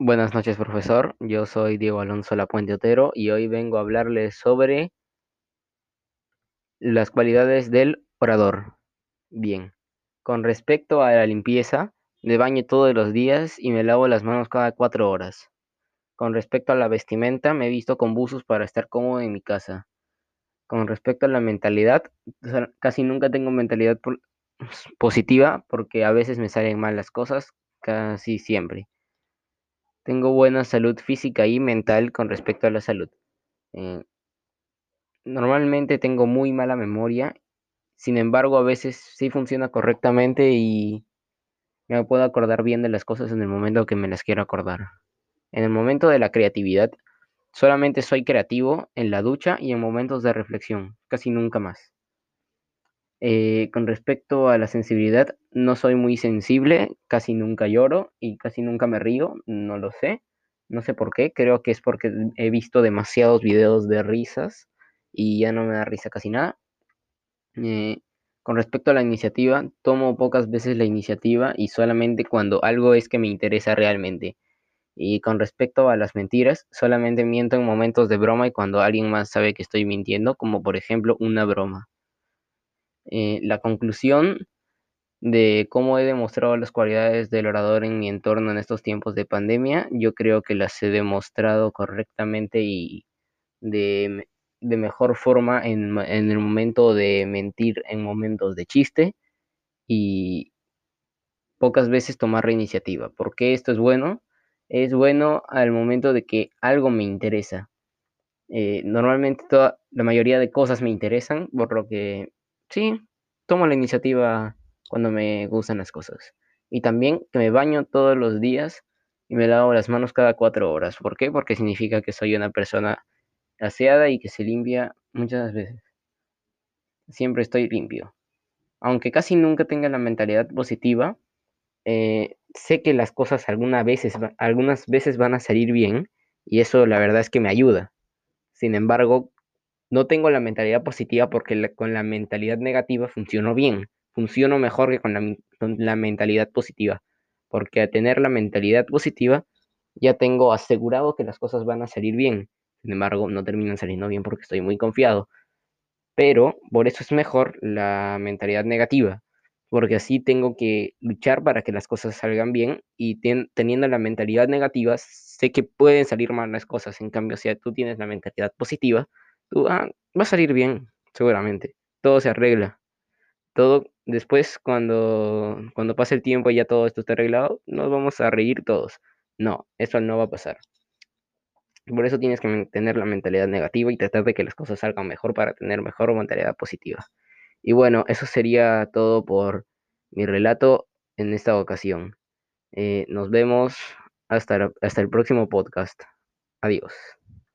Buenas noches, profesor. Yo soy Diego Alonso Lapuente Otero y hoy vengo a hablarles sobre las cualidades del orador. Bien, con respecto a la limpieza, me baño todos los días y me lavo las manos cada cuatro horas. Con respecto a la vestimenta, me he visto con buzos para estar cómodo en mi casa. Con respecto a la mentalidad, casi nunca tengo mentalidad positiva porque a veces me salen mal las cosas, casi siempre. Tengo buena salud física y mental con respecto a la salud. Eh, normalmente tengo muy mala memoria, sin embargo a veces sí funciona correctamente y me puedo acordar bien de las cosas en el momento que me las quiero acordar. En el momento de la creatividad, solamente soy creativo en la ducha y en momentos de reflexión, casi nunca más. Eh, con respecto a la sensibilidad, no soy muy sensible, casi nunca lloro y casi nunca me río, no lo sé, no sé por qué, creo que es porque he visto demasiados videos de risas y ya no me da risa casi nada. Eh, con respecto a la iniciativa, tomo pocas veces la iniciativa y solamente cuando algo es que me interesa realmente. Y con respecto a las mentiras, solamente miento en momentos de broma y cuando alguien más sabe que estoy mintiendo, como por ejemplo una broma. Eh, la conclusión de cómo he demostrado las cualidades del orador en mi entorno en estos tiempos de pandemia, yo creo que las he demostrado correctamente y de, mejor forma en, el momento de mentir, en momentos de chiste y pocas veces tomar la iniciativa. ¿Por qué esto es bueno? Es bueno al momento de que algo me interesa. Eh, normalmente toda, la mayoría de cosas me interesan, por lo que sí, tomo la iniciativa cuando me gustan las cosas. Y también que me baño todos los días y me lavo las manos cada cuatro horas. ¿Por qué? Porque significa que soy una persona aseada y que se limpia muchas veces. Siempre estoy limpio. Aunque casi nunca tenga la mentalidad positiva, eh, sé que las cosas algunas veces, algunas veces van a salir bien y eso la verdad es que me ayuda. Sin embargo, no tengo la mentalidad positiva porque con la mentalidad negativa funciono bien, funciono mejor que con la, mentalidad positiva, porque al tener la mentalidad positiva ya tengo asegurado que las cosas van a salir bien, sin embargo no terminan saliendo bien porque estoy muy confiado, pero por eso es mejor la mentalidad negativa, porque así tengo que luchar para que las cosas salgan bien y teniendo la mentalidad negativa sé que pueden salir mal las cosas, en cambio si tú tienes la mentalidad positiva, Ah, va a salir bien, seguramente. Todo se arregla. Todo, después, cuando, cuando pase el tiempo y ya todo esto está arreglado, nos vamos a reír todos. No, eso no va a pasar. Por eso tienes que mantener la mentalidad negativa y tratar de que las cosas salgan mejor para tener mejor mentalidad positiva. Y bueno, eso sería todo por mi relato en esta ocasión. Eh, nos vemos hasta, hasta el próximo podcast. Adiós.